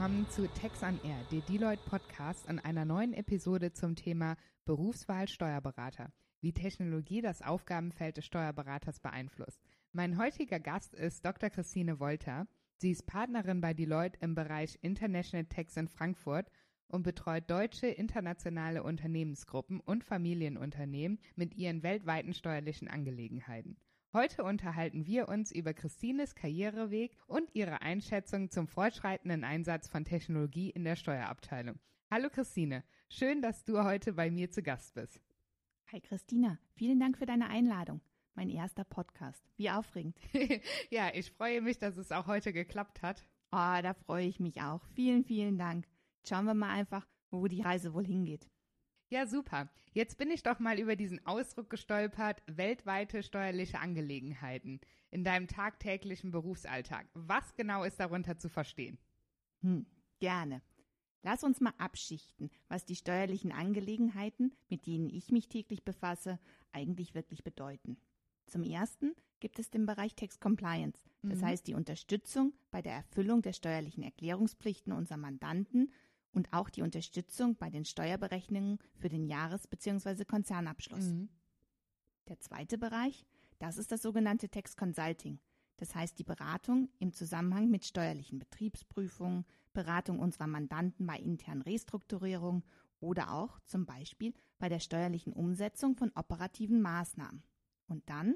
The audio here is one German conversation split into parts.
Willkommen zu Tex on Air, der Deloitte Podcast an einer neuen Episode zum Thema Berufswahl Steuerberater, wie Technologie das Aufgabenfeld des Steuerberaters beeinflusst. Mein heutiger Gast ist Dr. Christine Wolter. Sie ist Partnerin bei Deloitte im Bereich International Tax in Frankfurt und betreut deutsche internationale Unternehmensgruppen und Familienunternehmen mit ihren weltweiten steuerlichen Angelegenheiten. Heute unterhalten wir uns über Christines Karriereweg und ihre Einschätzung zum fortschreitenden Einsatz von Technologie in der Steuerabteilung. Hallo Christine, schön, dass du heute bei mir zu Gast bist. Hi Christina, vielen Dank für deine Einladung. Mein erster Podcast. Wie aufregend. ja, ich freue mich, dass es auch heute geklappt hat. Oh, da freue ich mich auch. Vielen, vielen Dank. Schauen wir mal einfach, wo die Reise wohl hingeht. Ja, super. Jetzt bin ich doch mal über diesen Ausdruck gestolpert, weltweite steuerliche Angelegenheiten in deinem tagtäglichen Berufsalltag. Was genau ist darunter zu verstehen? Hm, gerne. Lass uns mal abschichten, was die steuerlichen Angelegenheiten, mit denen ich mich täglich befasse, eigentlich wirklich bedeuten. Zum ersten gibt es den Bereich Tax Compliance, das mhm. heißt die Unterstützung bei der Erfüllung der steuerlichen Erklärungspflichten unserer Mandanten und auch die Unterstützung bei den Steuerberechnungen für den Jahres- bzw. Konzernabschluss. Mhm. Der zweite Bereich, das ist das sogenannte Tax Consulting. Das heißt die Beratung im Zusammenhang mit steuerlichen Betriebsprüfungen, Beratung unserer Mandanten bei internen Restrukturierungen oder auch zum Beispiel bei der steuerlichen Umsetzung von operativen Maßnahmen. Und dann,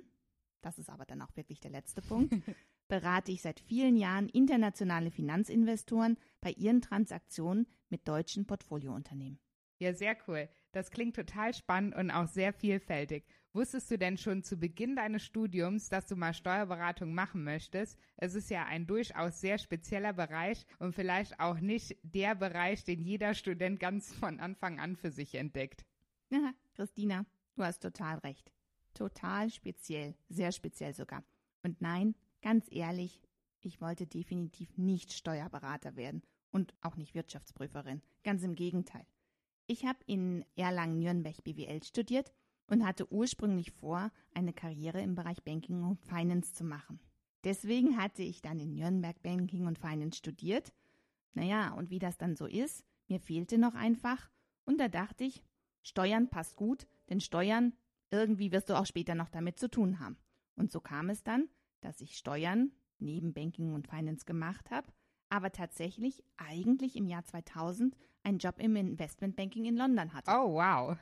das ist aber dann auch wirklich der letzte Punkt, berate ich seit vielen Jahren internationale Finanzinvestoren bei ihren Transaktionen mit deutschen Portfoliounternehmen. Ja, sehr cool. Das klingt total spannend und auch sehr vielfältig. Wusstest du denn schon zu Beginn deines Studiums, dass du mal Steuerberatung machen möchtest? Es ist ja ein durchaus sehr spezieller Bereich und vielleicht auch nicht der Bereich, den jeder Student ganz von Anfang an für sich entdeckt. Ja, Christina, du hast total recht. Total speziell, sehr speziell sogar. Und nein, Ganz ehrlich, ich wollte definitiv nicht Steuerberater werden und auch nicht Wirtschaftsprüferin. Ganz im Gegenteil. Ich habe in Erlangen-Nürnberg BWL studiert und hatte ursprünglich vor, eine Karriere im Bereich Banking und Finance zu machen. Deswegen hatte ich dann in Nürnberg Banking und Finance studiert. Naja, und wie das dann so ist, mir fehlte noch einfach. Und da dachte ich, Steuern passt gut, denn Steuern, irgendwie wirst du auch später noch damit zu tun haben. Und so kam es dann, dass ich Steuern neben Banking und Finance gemacht habe, aber tatsächlich eigentlich im Jahr 2000 einen Job im Investmentbanking in London hatte. Oh, wow.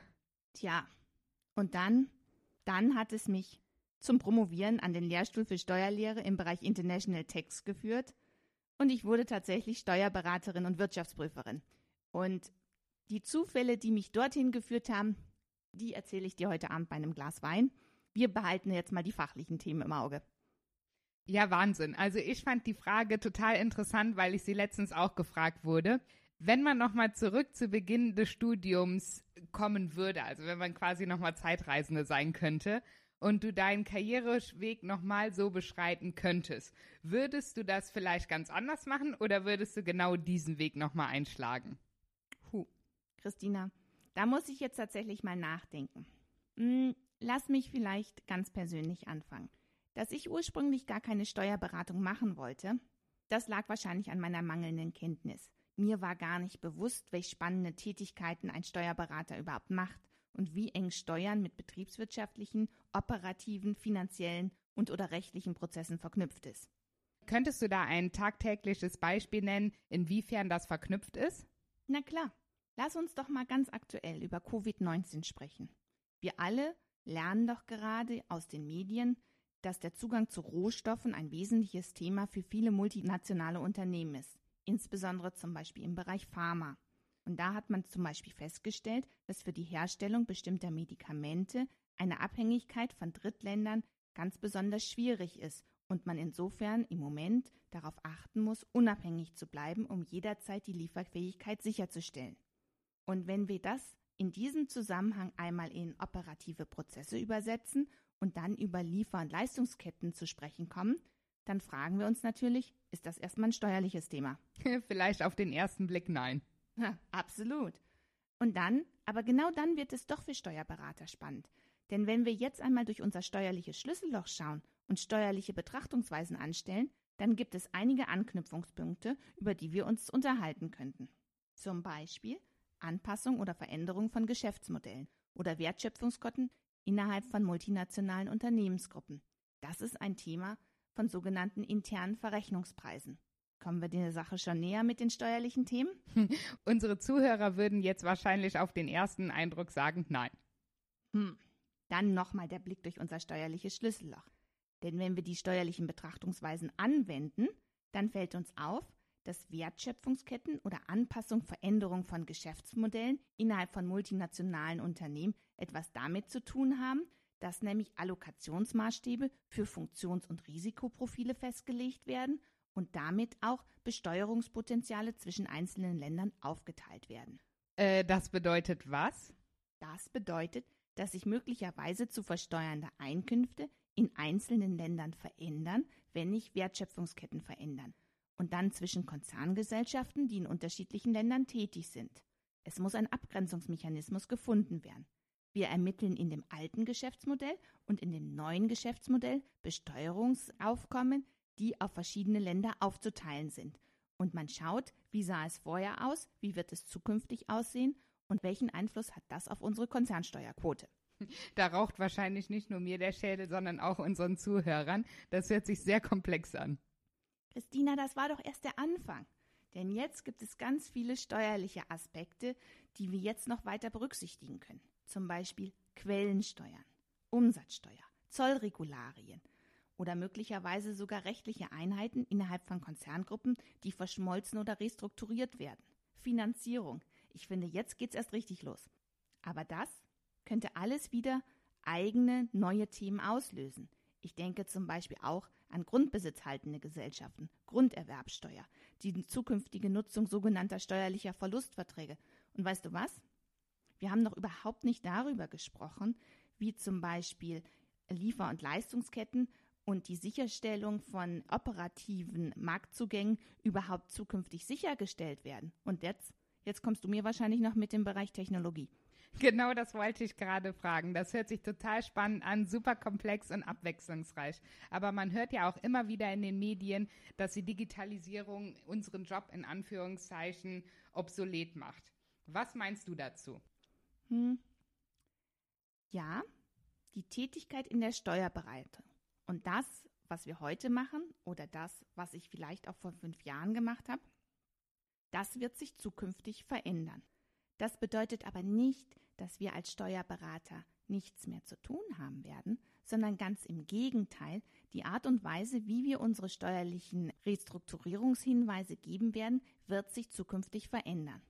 Tja, und dann, dann hat es mich zum Promovieren an den Lehrstuhl für Steuerlehre im Bereich International Tax geführt und ich wurde tatsächlich Steuerberaterin und Wirtschaftsprüferin. Und die Zufälle, die mich dorthin geführt haben, die erzähle ich dir heute Abend bei einem Glas Wein. Wir behalten jetzt mal die fachlichen Themen im Auge. Ja, Wahnsinn. Also ich fand die Frage total interessant, weil ich sie letztens auch gefragt wurde. Wenn man nochmal zurück zu Beginn des Studiums kommen würde, also wenn man quasi nochmal Zeitreisende sein könnte und du deinen Karriereweg nochmal so beschreiten könntest, würdest du das vielleicht ganz anders machen oder würdest du genau diesen Weg nochmal einschlagen? Puh, Christina, da muss ich jetzt tatsächlich mal nachdenken. Hm, lass mich vielleicht ganz persönlich anfangen. Dass ich ursprünglich gar keine Steuerberatung machen wollte, das lag wahrscheinlich an meiner mangelnden Kenntnis. Mir war gar nicht bewusst, welche spannende Tätigkeiten ein Steuerberater überhaupt macht und wie eng Steuern mit betriebswirtschaftlichen, operativen, finanziellen und oder rechtlichen Prozessen verknüpft ist. Könntest du da ein tagtägliches Beispiel nennen, inwiefern das verknüpft ist? Na klar. Lass uns doch mal ganz aktuell über Covid-19 sprechen. Wir alle lernen doch gerade aus den Medien, dass der Zugang zu Rohstoffen ein wesentliches Thema für viele multinationale Unternehmen ist, insbesondere zum Beispiel im Bereich Pharma. Und da hat man zum Beispiel festgestellt, dass für die Herstellung bestimmter Medikamente eine Abhängigkeit von Drittländern ganz besonders schwierig ist und man insofern im Moment darauf achten muss, unabhängig zu bleiben, um jederzeit die Lieferfähigkeit sicherzustellen. Und wenn wir das in diesem Zusammenhang einmal in operative Prozesse übersetzen und dann über Liefer- und Leistungsketten zu sprechen kommen, dann fragen wir uns natürlich, ist das erstmal ein steuerliches Thema? Vielleicht auf den ersten Blick nein. Ja, absolut. Und dann, aber genau dann wird es doch für Steuerberater spannend. Denn wenn wir jetzt einmal durch unser steuerliches Schlüsselloch schauen und steuerliche Betrachtungsweisen anstellen, dann gibt es einige Anknüpfungspunkte, über die wir uns unterhalten könnten. Zum Beispiel Anpassung oder Veränderung von Geschäftsmodellen oder Wertschöpfungskotten innerhalb von multinationalen Unternehmensgruppen. Das ist ein Thema von sogenannten internen Verrechnungspreisen. Kommen wir der Sache schon näher mit den steuerlichen Themen? Unsere Zuhörer würden jetzt wahrscheinlich auf den ersten Eindruck sagen, nein. Hm. Dann nochmal der Blick durch unser steuerliches Schlüsselloch. Denn wenn wir die steuerlichen Betrachtungsweisen anwenden, dann fällt uns auf, dass Wertschöpfungsketten oder Anpassung, Veränderung von Geschäftsmodellen innerhalb von multinationalen Unternehmen etwas damit zu tun haben, dass nämlich Allokationsmaßstäbe für Funktions- und Risikoprofile festgelegt werden und damit auch Besteuerungspotenziale zwischen einzelnen Ländern aufgeteilt werden. Äh, das bedeutet was? Das bedeutet, dass sich möglicherweise zu versteuernde Einkünfte in einzelnen Ländern verändern, wenn sich Wertschöpfungsketten verändern. Und dann zwischen Konzerngesellschaften, die in unterschiedlichen Ländern tätig sind. Es muss ein Abgrenzungsmechanismus gefunden werden. Wir ermitteln in dem alten Geschäftsmodell und in dem neuen Geschäftsmodell Besteuerungsaufkommen, die auf verschiedene Länder aufzuteilen sind. Und man schaut, wie sah es vorher aus, wie wird es zukünftig aussehen und welchen Einfluss hat das auf unsere Konzernsteuerquote. Da raucht wahrscheinlich nicht nur mir der Schädel, sondern auch unseren Zuhörern. Das hört sich sehr komplex an. Christina, das war doch erst der Anfang. Denn jetzt gibt es ganz viele steuerliche Aspekte, die wir jetzt noch weiter berücksichtigen können. Zum Beispiel Quellensteuern, Umsatzsteuer, Zollregularien oder möglicherweise sogar rechtliche Einheiten innerhalb von Konzerngruppen, die verschmolzen oder restrukturiert werden. Finanzierung. Ich finde, jetzt geht's erst richtig los. Aber das könnte alles wieder eigene neue Themen auslösen. Ich denke zum Beispiel auch an grundbesitzhaltende Gesellschaften, Grunderwerbsteuer, die zukünftige Nutzung sogenannter steuerlicher Verlustverträge. Und weißt du was? Wir haben noch überhaupt nicht darüber gesprochen, wie zum Beispiel Liefer- und Leistungsketten und die Sicherstellung von operativen Marktzugängen überhaupt zukünftig sichergestellt werden. Und jetzt, jetzt kommst du mir wahrscheinlich noch mit dem Bereich Technologie. Genau das wollte ich gerade fragen. Das hört sich total spannend an, super komplex und abwechslungsreich. Aber man hört ja auch immer wieder in den Medien, dass die Digitalisierung unseren Job in Anführungszeichen obsolet macht. Was meinst du dazu? Hm. Ja, die Tätigkeit in der Steuerberatung und das, was wir heute machen oder das, was ich vielleicht auch vor fünf Jahren gemacht habe, das wird sich zukünftig verändern. Das bedeutet aber nicht, dass wir als Steuerberater nichts mehr zu tun haben werden, sondern ganz im Gegenteil, die Art und Weise, wie wir unsere steuerlichen Restrukturierungshinweise geben werden, wird sich zukünftig verändern.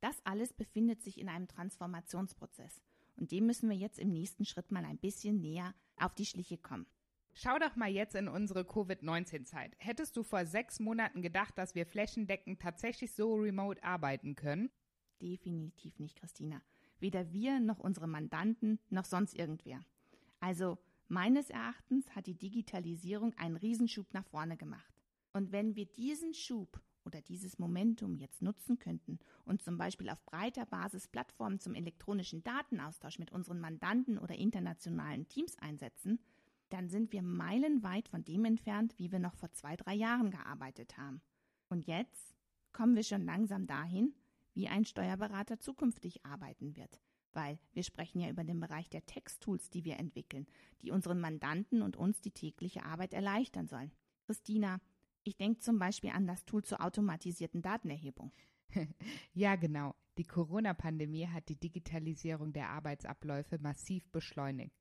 Das alles befindet sich in einem Transformationsprozess und dem müssen wir jetzt im nächsten Schritt mal ein bisschen näher auf die Schliche kommen. Schau doch mal jetzt in unsere Covid-19-Zeit. Hättest du vor sechs Monaten gedacht, dass wir flächendeckend tatsächlich so remote arbeiten können? Definitiv nicht, Christina. Weder wir noch unsere Mandanten noch sonst irgendwer. Also meines Erachtens hat die Digitalisierung einen Riesenschub nach vorne gemacht. Und wenn wir diesen Schub oder dieses Momentum jetzt nutzen könnten und zum Beispiel auf breiter Basis Plattformen zum elektronischen Datenaustausch mit unseren Mandanten oder internationalen Teams einsetzen, dann sind wir meilenweit von dem entfernt, wie wir noch vor zwei, drei Jahren gearbeitet haben. Und jetzt kommen wir schon langsam dahin, wie ein Steuerberater zukünftig arbeiten wird. Weil wir sprechen ja über den Bereich der Texttools, die wir entwickeln, die unseren Mandanten und uns die tägliche Arbeit erleichtern sollen. Christina, ich denke zum Beispiel an das Tool zur automatisierten Datenerhebung. ja, genau. Die Corona-Pandemie hat die Digitalisierung der Arbeitsabläufe massiv beschleunigt.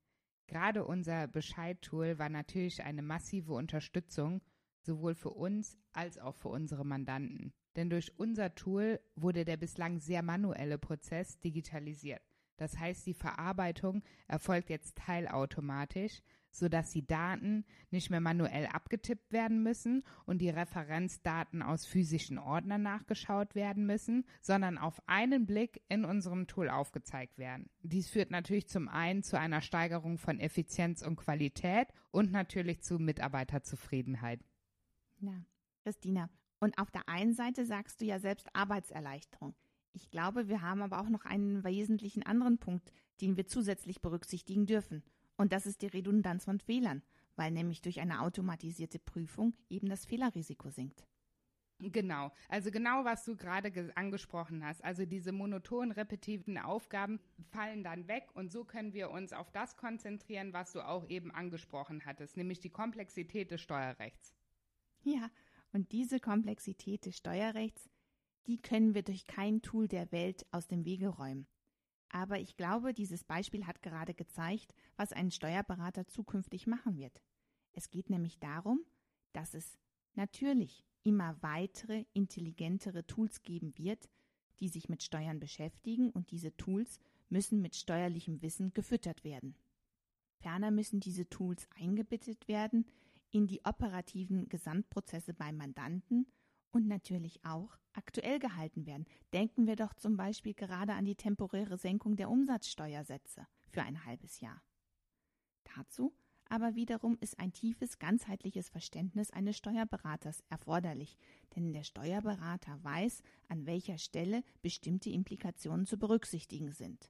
Gerade unser Bescheid-Tool war natürlich eine massive Unterstützung, sowohl für uns als auch für unsere Mandanten. Denn durch unser Tool wurde der bislang sehr manuelle Prozess digitalisiert. Das heißt, die Verarbeitung erfolgt jetzt teilautomatisch, sodass die Daten nicht mehr manuell abgetippt werden müssen und die Referenzdaten aus physischen Ordnern nachgeschaut werden müssen, sondern auf einen Blick in unserem Tool aufgezeigt werden. Dies führt natürlich zum einen zu einer Steigerung von Effizienz und Qualität und natürlich zu Mitarbeiterzufriedenheit. Ja, Christina. Und auf der einen Seite sagst du ja selbst Arbeitserleichterung. Ich glaube, wir haben aber auch noch einen wesentlichen anderen Punkt, den wir zusätzlich berücksichtigen dürfen. Und das ist die Redundanz von Fehlern, weil nämlich durch eine automatisierte Prüfung eben das Fehlerrisiko sinkt. Genau, also genau was du gerade angesprochen hast. Also diese monoton repetitiven Aufgaben fallen dann weg und so können wir uns auf das konzentrieren, was du auch eben angesprochen hattest, nämlich die Komplexität des Steuerrechts. Ja, und diese Komplexität des Steuerrechts, die können wir durch kein Tool der Welt aus dem Wege räumen. Aber ich glaube, dieses Beispiel hat gerade gezeigt, was ein Steuerberater zukünftig machen wird. Es geht nämlich darum, dass es natürlich immer weitere, intelligentere Tools geben wird, die sich mit Steuern beschäftigen und diese Tools müssen mit steuerlichem Wissen gefüttert werden. Ferner müssen diese Tools eingebettet werden in die operativen Gesamtprozesse beim Mandanten und natürlich auch aktuell gehalten werden. Denken wir doch zum Beispiel gerade an die temporäre Senkung der Umsatzsteuersätze für ein halbes Jahr. Dazu aber wiederum ist ein tiefes, ganzheitliches Verständnis eines Steuerberaters erforderlich, denn der Steuerberater weiß, an welcher Stelle bestimmte Implikationen zu berücksichtigen sind.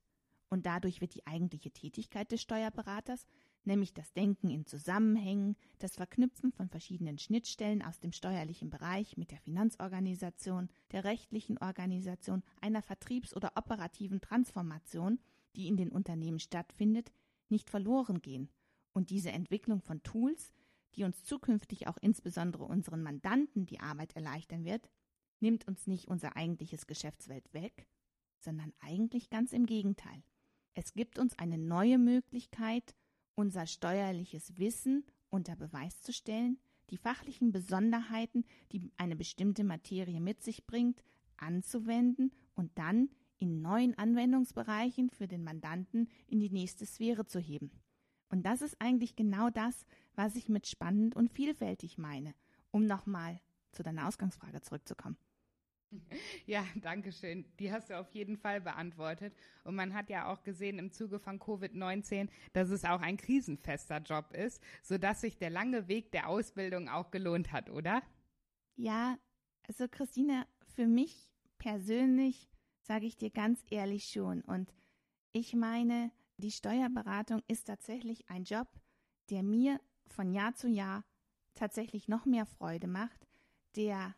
Und dadurch wird die eigentliche Tätigkeit des Steuerberaters, nämlich das Denken in Zusammenhängen, das Verknüpfen von verschiedenen Schnittstellen aus dem steuerlichen Bereich mit der Finanzorganisation, der rechtlichen Organisation, einer Vertriebs- oder operativen Transformation, die in den Unternehmen stattfindet, nicht verloren gehen und diese Entwicklung von Tools, die uns zukünftig auch insbesondere unseren Mandanten die Arbeit erleichtern wird, nimmt uns nicht unser eigentliches Geschäftswelt weg, sondern eigentlich ganz im Gegenteil. Es gibt uns eine neue Möglichkeit, unser steuerliches Wissen unter Beweis zu stellen, die fachlichen Besonderheiten, die eine bestimmte Materie mit sich bringt, anzuwenden und dann in neuen Anwendungsbereichen für den Mandanten in die nächste Sphäre zu heben. Und das ist eigentlich genau das, was ich mit spannend und vielfältig meine, um nochmal zu deiner Ausgangsfrage zurückzukommen. Ja, danke schön. Die hast du auf jeden Fall beantwortet. Und man hat ja auch gesehen im Zuge von Covid-19, dass es auch ein krisenfester Job ist, sodass sich der lange Weg der Ausbildung auch gelohnt hat, oder? Ja, also Christine, für mich persönlich sage ich dir ganz ehrlich schon. Und ich meine, die Steuerberatung ist tatsächlich ein Job, der mir von Jahr zu Jahr tatsächlich noch mehr Freude macht, der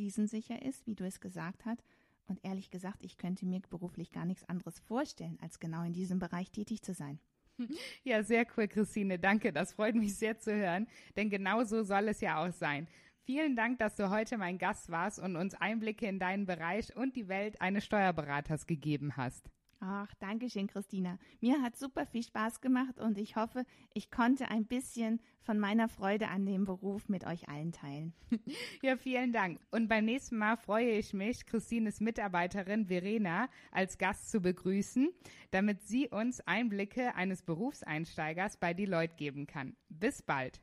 krisensicher ist, wie du es gesagt hast. Und ehrlich gesagt, ich könnte mir beruflich gar nichts anderes vorstellen, als genau in diesem Bereich tätig zu sein. Ja, sehr cool, Christine. Danke. Das freut mich sehr zu hören. Denn genau so soll es ja auch sein. Vielen Dank, dass du heute mein Gast warst und uns Einblicke in deinen Bereich und die Welt eines Steuerberaters gegeben hast. Ach, danke schön, Christina. Mir hat super viel Spaß gemacht und ich hoffe, ich konnte ein bisschen von meiner Freude an dem Beruf mit euch allen teilen. Ja, vielen Dank. Und beim nächsten Mal freue ich mich, Christines Mitarbeiterin Verena als Gast zu begrüßen, damit sie uns Einblicke eines Berufseinsteigers bei Deloitte geben kann. Bis bald.